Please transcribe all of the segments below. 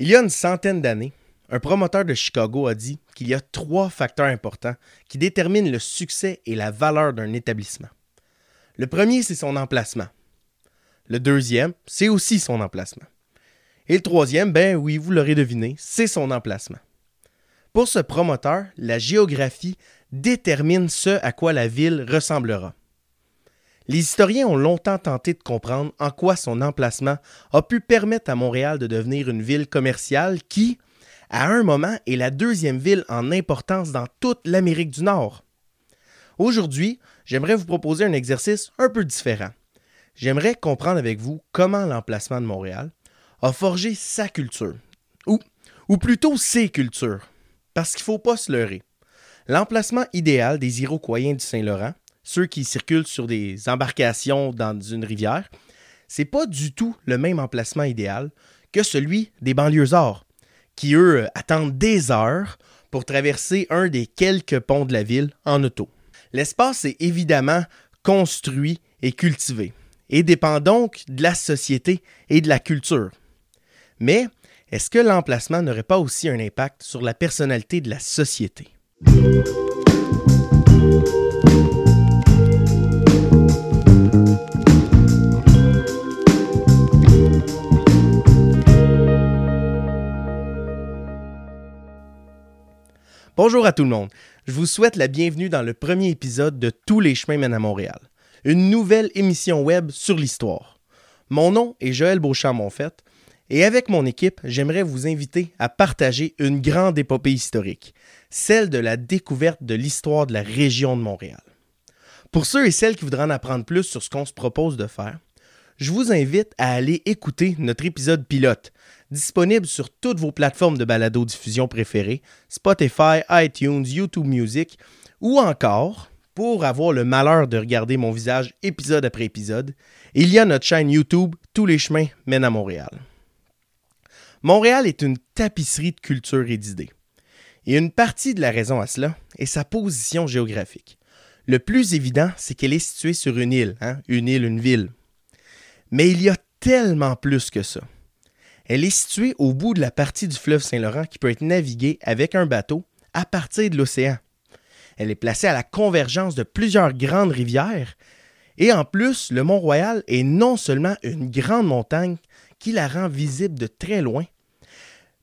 Il y a une centaine d'années, un promoteur de Chicago a dit qu'il y a trois facteurs importants qui déterminent le succès et la valeur d'un établissement. Le premier, c'est son emplacement. Le deuxième, c'est aussi son emplacement. Et le troisième, ben oui, vous l'aurez deviné, c'est son emplacement. Pour ce promoteur, la géographie détermine ce à quoi la ville ressemblera. Les historiens ont longtemps tenté de comprendre en quoi son emplacement a pu permettre à Montréal de devenir une ville commerciale qui, à un moment, est la deuxième ville en importance dans toute l'Amérique du Nord. Aujourd'hui, j'aimerais vous proposer un exercice un peu différent. J'aimerais comprendre avec vous comment l'emplacement de Montréal a forgé sa culture, ou, plutôt ses cultures, parce qu'il ne faut pas se leurrer. L'emplacement idéal des Iroquois du Saint-Laurent ceux qui circulent sur des embarcations dans une rivière, c'est pas du tout le même emplacement idéal que celui des banlieusards, qui eux attendent des heures pour traverser un des quelques ponts de la ville en auto. L'espace est évidemment construit et cultivé, et dépend donc de la société et de la culture. Mais est-ce que l'emplacement n'aurait pas aussi un impact sur la personnalité de la société? Bonjour à tout le monde. Je vous souhaite la bienvenue dans le premier épisode de Tous les chemins mènent à Montréal, une nouvelle émission web sur l'histoire. Mon nom est Joël Beauchamp-Monfait et avec mon équipe, j'aimerais vous inviter à partager une grande épopée historique, celle de la découverte de l'histoire de la région de Montréal. Pour ceux et celles qui voudraient en apprendre plus sur ce qu'on se propose de faire, je vous invite à aller écouter notre épisode pilote disponible sur toutes vos plateformes de balado-diffusion préférées, Spotify, iTunes, YouTube Music, ou encore, pour avoir le malheur de regarder mon visage épisode après épisode, il y a notre chaîne YouTube Tous les chemins mènent à Montréal. Montréal est une tapisserie de culture et d'idées. Et une partie de la raison à cela est sa position géographique. Le plus évident, c'est qu'elle est située sur une île, hein, une île, une ville. Mais il y a tellement plus que ça. Elle est située au bout de la partie du fleuve Saint-Laurent qui peut être naviguée avec un bateau à partir de l'océan. Elle est placée à la convergence de plusieurs grandes rivières et en plus, le Mont-Royal est non seulement une grande montagne qui la rend visible de très loin,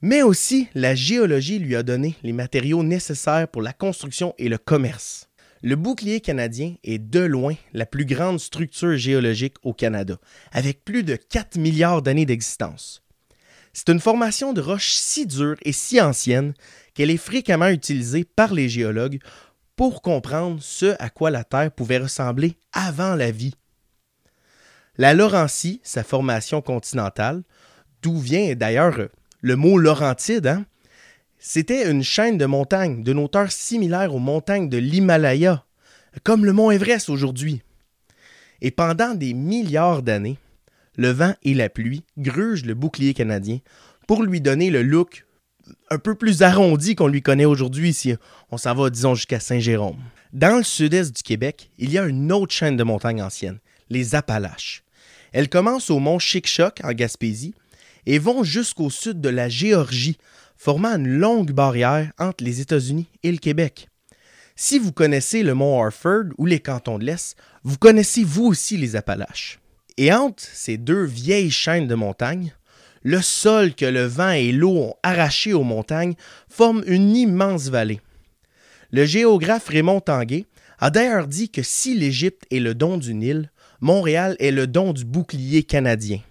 mais aussi la géologie lui a donné les matériaux nécessaires pour la construction et le commerce. Le bouclier canadien est de loin la plus grande structure géologique au Canada, avec plus de 4 milliards d'années d'existence. C'est une formation de roche si dure et si ancienne qu'elle est fréquemment utilisée par les géologues pour comprendre ce à quoi la Terre pouvait ressembler avant la vie. La Laurentie, sa formation continentale, d'où vient d'ailleurs le mot Laurentide, hein, c'était une chaîne de montagnes d'une hauteur similaire aux montagnes de l'Himalaya, comme le mont Everest aujourd'hui. Et pendant des milliards d'années, le vent et la pluie grugent le bouclier canadien pour lui donner le look un peu plus arrondi qu'on lui connaît aujourd'hui si on s'en va, disons, jusqu'à Saint-Jérôme. Dans le sud-est du Québec, il y a une autre chaîne de montagnes anciennes, les Appalaches. Elles commencent au mont Chic-Choc en Gaspésie et vont jusqu'au sud de la Géorgie, formant une longue barrière entre les États-Unis et le Québec. Si vous connaissez le mont Harford ou les cantons de l'Est, vous connaissez vous aussi les Appalaches. Et entre ces deux vieilles chaînes de montagnes, le sol que le vent et l'eau ont arraché aux montagnes forme une immense vallée. Le géographe Raymond Tanguay a d'ailleurs dit que si l'Égypte est le don du Nil, Montréal est le don du bouclier canadien.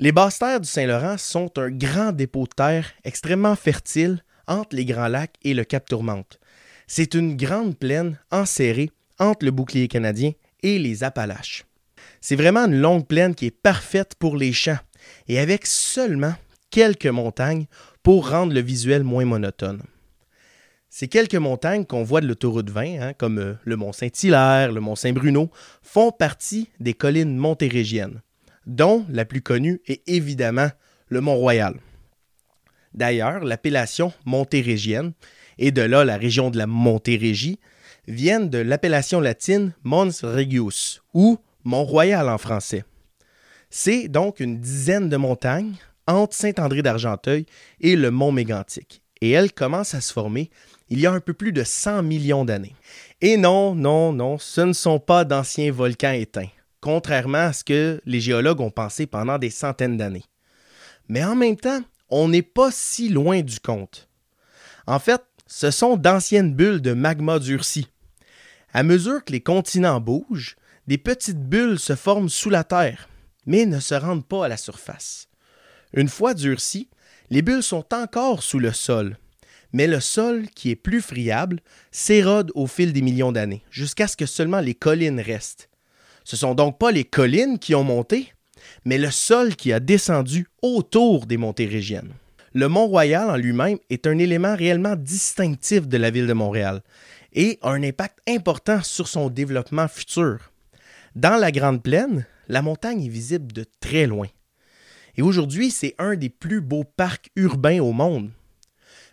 Les basses terres du Saint-Laurent sont un grand dépôt de terre extrêmement fertile entre les Grands Lacs et le Cap Tourmente. C'est une grande plaine enserrée entre le bouclier canadien et les Appalaches. C'est vraiment une longue plaine qui est parfaite pour les champs et avec seulement quelques montagnes pour rendre le visuel moins monotone. Ces quelques montagnes qu'on voit de l'autoroute 20, hein, comme euh, le mont Saint-Hilaire, le mont Saint-Bruno, font partie des collines montérégiennes, dont la plus connue est évidemment le Mont-Royal. D'ailleurs, l'appellation montérégienne, et de là la région de la Montérégie, viennent de l'appellation latine Mons Regius, ou Mont-Royal en français. C'est donc une dizaine de montagnes entre Saint-André d'Argenteuil et le mont Mégantic. Et elle commence à se former il y a un peu plus de 100 millions d'années. Et non, non, non, ce ne sont pas d'anciens volcans éteints, contrairement à ce que les géologues ont pensé pendant des centaines d'années. Mais en même temps, on n'est pas si loin du compte. En fait, ce sont d'anciennes bulles de magma durci. À mesure que les continents bougent, des petites bulles se forment sous la Terre, mais ne se rendent pas à la surface. Une fois durcies, les bulles sont encore sous le sol, mais le sol, qui est plus friable, s'érode au fil des millions d'années, jusqu'à ce que seulement les collines restent. Ce sont donc pas les collines qui ont monté, mais le sol qui a descendu autour des montées régiennes. Le Mont-Royal en lui-même est un élément réellement distinctif de la ville de Montréal et a un impact important sur son développement futur. Dans la Grande Plaine, la montagne est visible de très loin. Et aujourd'hui, c'est un des plus beaux parcs urbains au monde.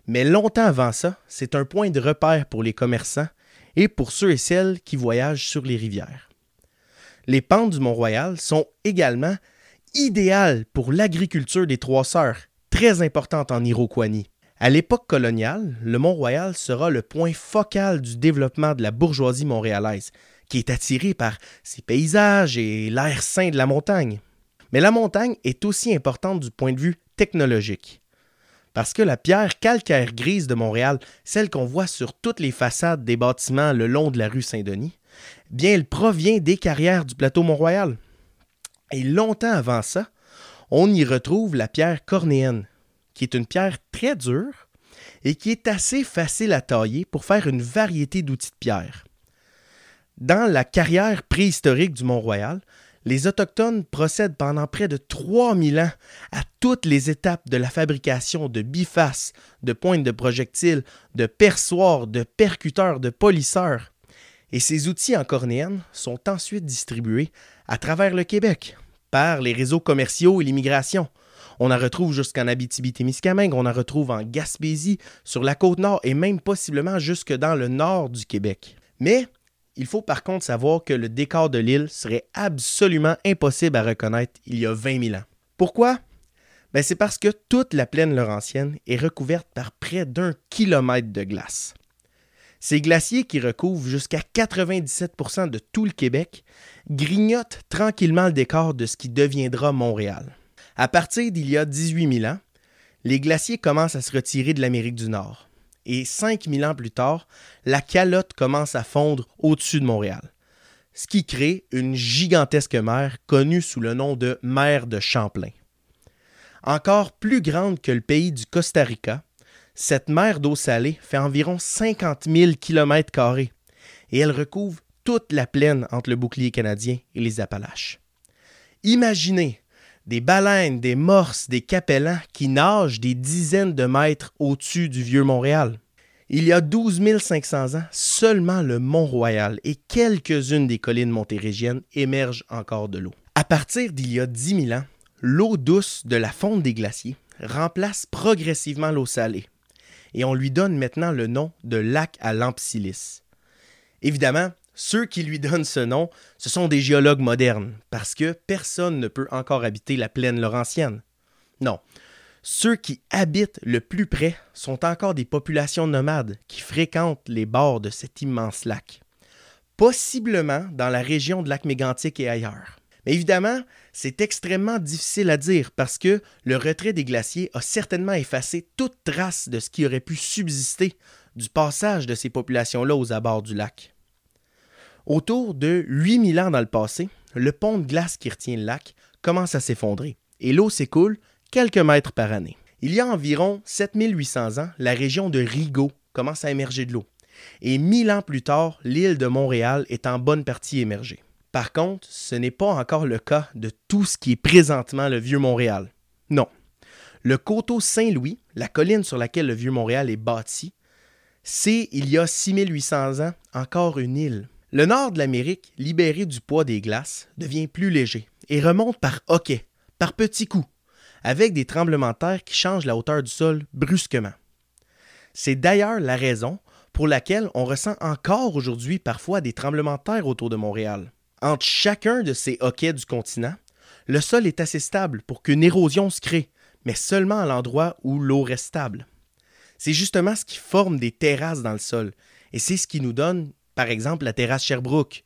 Mais longtemps avant ça, c'est un point de repère pour les commerçants et pour ceux et celles qui voyagent sur les rivières. Les pentes du Mont-Royal sont également idéales pour l'agriculture des Trois Sœurs, très importante en Iroquois. À l'époque coloniale, le Mont-Royal sera le point focal du développement de la bourgeoisie montréalaise, qui est attirée par ses paysages et l'air sain de la montagne. Mais la montagne est aussi importante du point de vue technologique parce que la pierre calcaire grise de Montréal, celle qu'on voit sur toutes les façades des bâtiments le long de la rue Saint-Denis, bien elle provient des carrières du plateau Mont-Royal. Et longtemps avant ça, on y retrouve la pierre cornéenne, qui est une pierre très dure et qui est assez facile à tailler pour faire une variété d'outils de pierre. Dans la carrière préhistorique du Mont-Royal, les Autochtones procèdent pendant près de 3000 ans à toutes les étapes de la fabrication de bifaces, de pointes de projectiles, de perçoirs, de percuteurs, de polisseurs. Et ces outils en cornéenne sont ensuite distribués à travers le Québec par les réseaux commerciaux et l'immigration. On en retrouve jusqu'en Abitibi-Témiscamingue, on en retrouve en Gaspésie, sur la côte nord et même possiblement jusque dans le nord du Québec. Mais il faut par contre savoir que le décor de l'île serait absolument impossible à reconnaître il y a 20 000 ans. Pourquoi? Ben, c'est parce que toute la plaine laurentienne est recouverte par près d'un kilomètre de glace. Ces glaciers qui recouvrent jusqu'à 97% de tout le Québec grignotent tranquillement le décor de ce qui deviendra Montréal. À partir d'il y a 18 000 ans, les glaciers commencent à se retirer de l'Amérique du Nord et 5000 ans plus tard, la calotte commence à fondre au-dessus de Montréal, ce qui crée une gigantesque mer connue sous le nom de mer de Champlain. Encore plus grande que le pays du Costa Rica, cette mer d'eau salée fait environ 50 000 km et elle recouvre toute la plaine entre le bouclier canadien et les Appalaches. Imaginez des baleines, des morses, des capellans qui nagent des dizaines de mètres au-dessus du vieux Montréal. Il y a 12 500 ans, seulement le Mont-Royal et quelques-unes des collines montérégiennes émergent encore de l'eau. À partir d'il y a 10 000 ans, l'eau douce de la fonte des glaciers remplace progressivement l'eau salée et on lui donne maintenant le nom de lac à Lampsilis. Évidemment, ceux qui lui donnent ce nom, ce sont des géologues modernes, parce que personne ne peut encore habiter la plaine laurentienne. Non, ceux qui habitent le plus près sont encore des populations nomades qui fréquentent les bords de cet immense lac, possiblement dans la région de lac Mégantic et ailleurs. Mais évidemment, c'est extrêmement difficile à dire parce que le retrait des glaciers a certainement effacé toute trace de ce qui aurait pu subsister du passage de ces populations-là aux abords du lac. Autour de 8000 ans dans le passé, le pont de glace qui retient le lac commence à s'effondrer et l'eau s'écoule quelques mètres par année. Il y a environ 7800 ans, la région de Rigaud commence à émerger de l'eau. Et 1000 ans plus tard, l'île de Montréal est en bonne partie émergée. Par contre, ce n'est pas encore le cas de tout ce qui est présentement le Vieux Montréal. Non. Le coteau Saint-Louis, la colline sur laquelle le Vieux Montréal est bâti, c'est, il y a 6800 ans, encore une île. Le nord de l'Amérique, libéré du poids des glaces, devient plus léger et remonte par hoquet, par petits coups, avec des tremblements de terre qui changent la hauteur du sol brusquement. C'est d'ailleurs la raison pour laquelle on ressent encore aujourd'hui parfois des tremblements de terre autour de Montréal. Entre chacun de ces hoquets du continent, le sol est assez stable pour qu'une érosion se crée, mais seulement à l'endroit où l'eau reste stable. C'est justement ce qui forme des terrasses dans le sol, et c'est ce qui nous donne, par exemple, la terrasse Sherbrooke.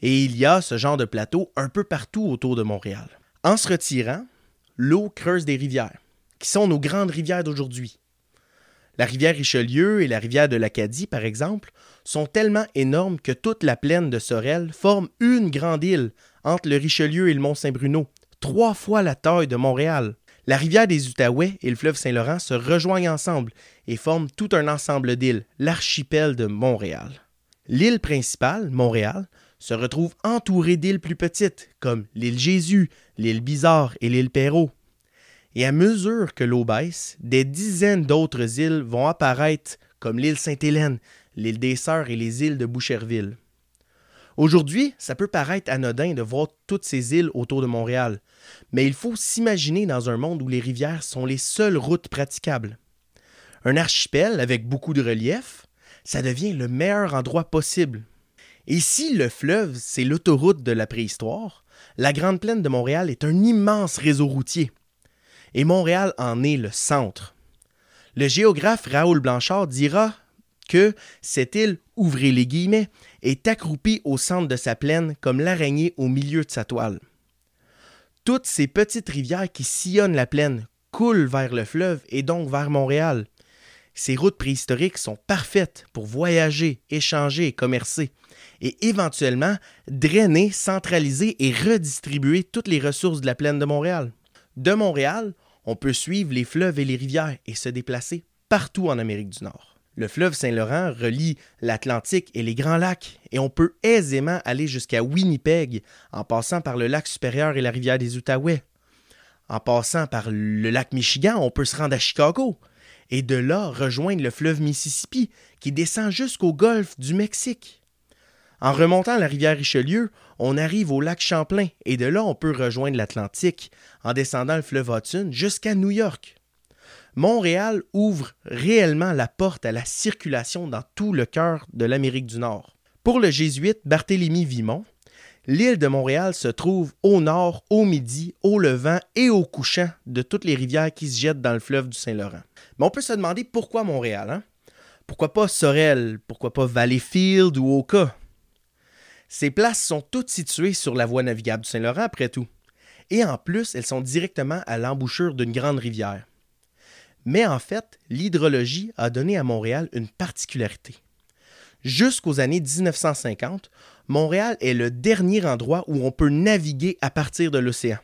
Et il y a ce genre de plateau un peu partout autour de Montréal. En se retirant, l'eau creuse des rivières, qui sont nos grandes rivières d'aujourd'hui. La rivière Richelieu et la rivière de l'Acadie, par exemple, sont tellement énormes que toute la plaine de Sorel forme une grande île entre le Richelieu et le Mont-Saint-Bruno, trois fois la taille de Montréal. La rivière des Outaouais et le fleuve Saint-Laurent se rejoignent ensemble et forment tout un ensemble d'îles, l'archipel de Montréal. L'île principale, Montréal, se retrouve entourée d'îles plus petites, comme l'île Jésus, l'île Bizarre et l'île Perrault. Et à mesure que l'eau baisse, des dizaines d'autres îles vont apparaître, comme l'île Sainte-Hélène, l'île des Sœurs et les îles de Boucherville. Aujourd'hui, ça peut paraître anodin de voir toutes ces îles autour de Montréal, mais il faut s'imaginer dans un monde où les rivières sont les seules routes praticables. Un archipel avec beaucoup de relief, ça devient le meilleur endroit possible. Et si le fleuve, c'est l'autoroute de la préhistoire, la Grande Plaine de Montréal est un immense réseau routier. Et Montréal en est le centre. Le géographe Raoul Blanchard dira que cette île, ouvrez les guillemets, est accroupie au centre de sa plaine comme l'araignée au milieu de sa toile. Toutes ces petites rivières qui sillonnent la plaine coulent vers le fleuve et donc vers Montréal. Ces routes préhistoriques sont parfaites pour voyager, échanger et commercer, et éventuellement drainer, centraliser et redistribuer toutes les ressources de la plaine de Montréal. De Montréal, on peut suivre les fleuves et les rivières et se déplacer partout en Amérique du Nord. Le fleuve Saint-Laurent relie l'Atlantique et les Grands Lacs, et on peut aisément aller jusqu'à Winnipeg en passant par le lac supérieur et la rivière des Outaouais. En passant par le lac Michigan, on peut se rendre à Chicago, et de là rejoindre le fleuve Mississippi qui descend jusqu'au golfe du Mexique. En remontant la rivière Richelieu, on arrive au lac Champlain, et de là on peut rejoindre l'Atlantique en descendant le fleuve Hudson jusqu'à New York. Montréal ouvre réellement la porte à la circulation dans tout le cœur de l'Amérique du Nord. Pour le jésuite Barthélemy Vimont, l'île de Montréal se trouve au nord, au midi, au levant et au couchant de toutes les rivières qui se jettent dans le fleuve du Saint-Laurent. Mais on peut se demander pourquoi Montréal, hein? Pourquoi pas Sorel? Pourquoi pas Valleyfield ou Oka? Ces places sont toutes situées sur la voie navigable du Saint-Laurent, après tout. Et en plus, elles sont directement à l'embouchure d'une grande rivière. Mais en fait, l'hydrologie a donné à Montréal une particularité. Jusqu'aux années 1950, Montréal est le dernier endroit où on peut naviguer à partir de l'océan.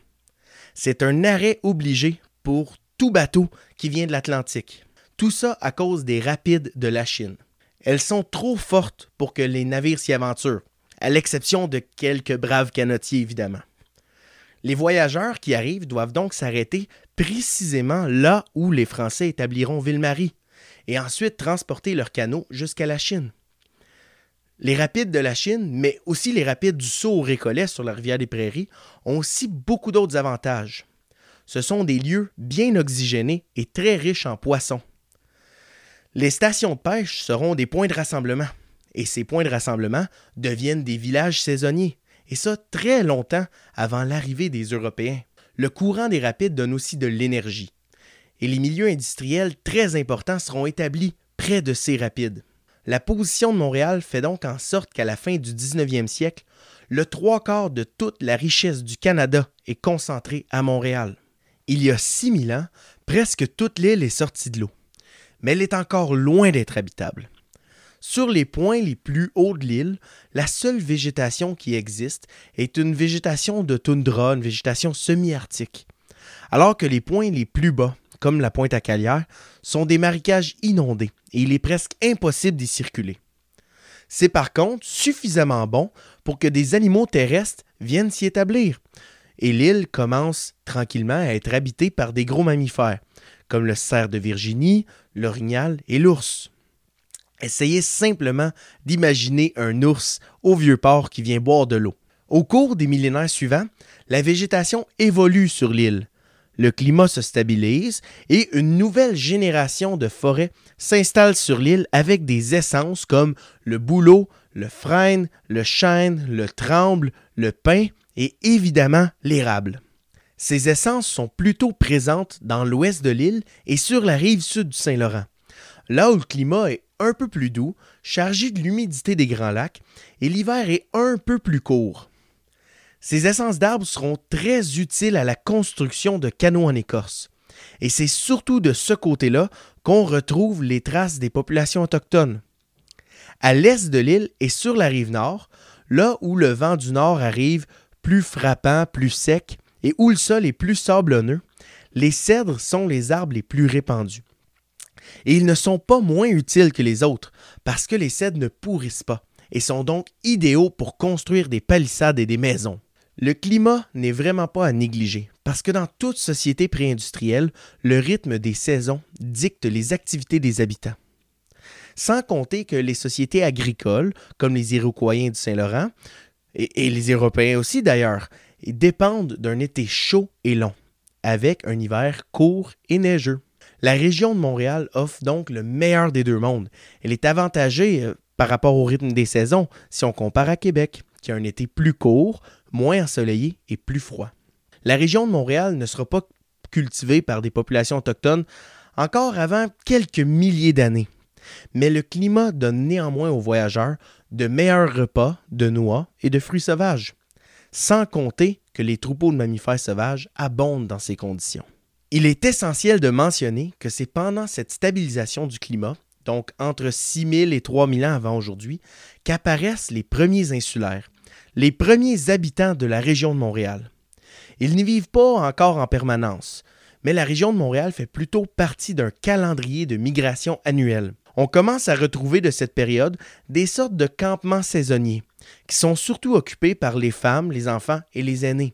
C'est un arrêt obligé pour tout bateau qui vient de l'Atlantique. Tout ça à cause des rapides de la Chine. Elles sont trop fortes pour que les navires s'y aventurent, à l'exception de quelques braves canotiers évidemment. Les voyageurs qui arrivent doivent donc s'arrêter précisément là où les Français établiront Ville-Marie et ensuite transporter leurs canaux jusqu'à la Chine. Les rapides de la Chine, mais aussi les rapides du Saut au Récollet sur la rivière des Prairies, ont aussi beaucoup d'autres avantages. Ce sont des lieux bien oxygénés et très riches en poissons. Les stations de pêche seront des points de rassemblement, et ces points de rassemblement deviennent des villages saisonniers, et ça très longtemps avant l'arrivée des Européens. Le courant des rapides donne aussi de l'énergie, et les milieux industriels très importants seront établis près de ces rapides. La position de Montréal fait donc en sorte qu'à la fin du 19e siècle, le trois quarts de toute la richesse du Canada est concentrée à Montréal. Il y a 6000 ans, presque toute l'île est sortie de l'eau, mais elle est encore loin d'être habitable. Sur les points les plus hauts de l'île, la seule végétation qui existe est une végétation de toundra, une végétation semi-arctique. Alors que les points les plus bas, comme la pointe à Calière, sont des marécages inondés et il est presque impossible d'y circuler. C'est par contre suffisamment bon pour que des animaux terrestres viennent s'y établir. Et l'île commence tranquillement à être habitée par des gros mammifères, comme le cerf de Virginie, l'orignal et l'ours. Essayez simplement d'imaginer un ours au vieux port qui vient boire de l'eau. Au cours des millénaires suivants, la végétation évolue sur l'île. Le climat se stabilise et une nouvelle génération de forêts s'installe sur l'île avec des essences comme le bouleau, le frêne, le chêne, le tremble, le pin et évidemment l'érable. Ces essences sont plutôt présentes dans l'ouest de l'île et sur la rive sud du Saint-Laurent, là où le climat est un peu plus doux, chargé de l'humidité des Grands Lacs, et l'hiver est un peu plus court. Ces essences d'arbres seront très utiles à la construction de canaux en écorce. Et c'est surtout de ce côté-là qu'on retrouve les traces des populations autochtones. À l'est de l'île et sur la rive nord, là où le vent du nord arrive plus frappant, plus sec, et où le sol est plus sablonneux, les cèdres sont les arbres les plus répandus. Et ils ne sont pas moins utiles que les autres, parce que les cèdres ne pourrissent pas, et sont donc idéaux pour construire des palissades et des maisons. Le climat n'est vraiment pas à négliger, parce que dans toute société préindustrielle, le rythme des saisons dicte les activités des habitants. Sans compter que les sociétés agricoles, comme les Iroquois du Saint-Laurent, et, et les Européens aussi d'ailleurs, dépendent d'un été chaud et long, avec un hiver court et neigeux. La région de Montréal offre donc le meilleur des deux mondes. Elle est avantagée euh, par rapport au rythme des saisons si on compare à Québec, qui a un été plus court, moins ensoleillé et plus froid. La région de Montréal ne sera pas cultivée par des populations autochtones encore avant quelques milliers d'années. Mais le climat donne néanmoins aux voyageurs de meilleurs repas de noix et de fruits sauvages, sans compter que les troupeaux de mammifères sauvages abondent dans ces conditions. Il est essentiel de mentionner que c'est pendant cette stabilisation du climat, donc entre 6000 et 3000 ans avant aujourd'hui, qu'apparaissent les premiers insulaires, les premiers habitants de la région de Montréal. Ils n'y vivent pas encore en permanence, mais la région de Montréal fait plutôt partie d'un calendrier de migration annuel. On commence à retrouver de cette période des sortes de campements saisonniers, qui sont surtout occupés par les femmes, les enfants et les aînés.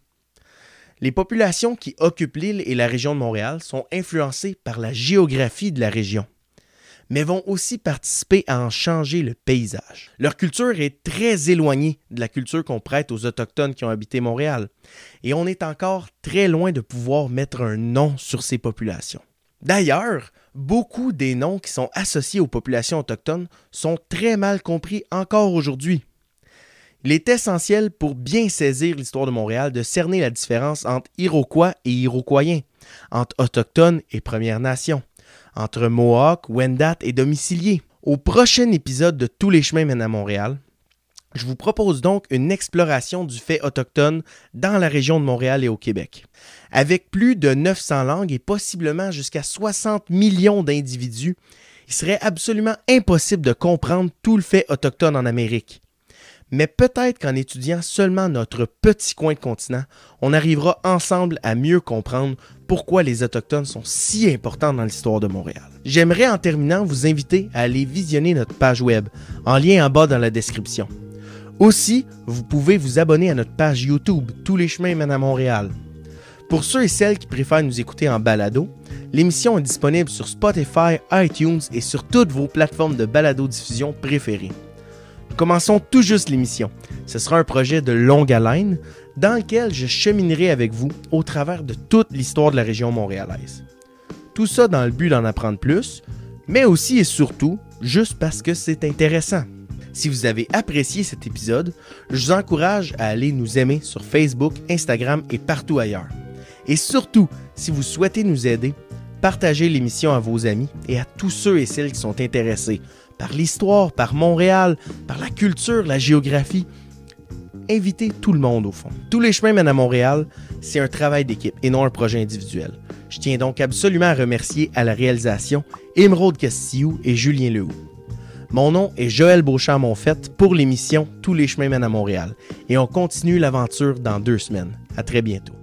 Les populations qui occupent l'île et la région de Montréal sont influencées par la géographie de la région, mais vont aussi participer à en changer le paysage. Leur culture est très éloignée de la culture qu'on prête aux Autochtones qui ont habité Montréal, et on est encore très loin de pouvoir mettre un nom sur ces populations. D'ailleurs, beaucoup des noms qui sont associés aux populations autochtones sont très mal compris encore aujourd'hui. Il est essentiel pour bien saisir l'histoire de Montréal de cerner la différence entre Iroquois et Iroquoiens, entre Autochtones et Premières Nations, entre Mohawk, Wendat et domiciliés. Au prochain épisode de Tous les chemins mènent à Montréal, je vous propose donc une exploration du fait autochtone dans la région de Montréal et au Québec. Avec plus de 900 langues et possiblement jusqu'à 60 millions d'individus, il serait absolument impossible de comprendre tout le fait autochtone en Amérique. Mais peut-être qu'en étudiant seulement notre petit coin de continent, on arrivera ensemble à mieux comprendre pourquoi les Autochtones sont si importants dans l'histoire de Montréal. J'aimerais en terminant vous inviter à aller visionner notre page web, en lien en bas dans la description. Aussi, vous pouvez vous abonner à notre page YouTube Tous les chemins mènent à Montréal. Pour ceux et celles qui préfèrent nous écouter en balado, l'émission est disponible sur Spotify, iTunes et sur toutes vos plateformes de balado-diffusion préférées. Commençons tout juste l'émission. Ce sera un projet de longue haleine dans lequel je cheminerai avec vous au travers de toute l'histoire de la région montréalaise. Tout ça dans le but d'en apprendre plus, mais aussi et surtout juste parce que c'est intéressant. Si vous avez apprécié cet épisode, je vous encourage à aller nous aimer sur Facebook, Instagram et partout ailleurs. Et surtout, si vous souhaitez nous aider, partagez l'émission à vos amis et à tous ceux et celles qui sont intéressés par l'histoire, par Montréal, par la culture, la géographie. Invitez tout le monde au fond. Tous les chemins mènent à Montréal, c'est un travail d'équipe et non un projet individuel. Je tiens donc absolument à remercier à la réalisation Émeraude Castillou et Julien Lehoux. Mon nom est Joël Beauchamp-Monfette pour l'émission Tous les chemins mènent à Montréal et on continue l'aventure dans deux semaines. À très bientôt.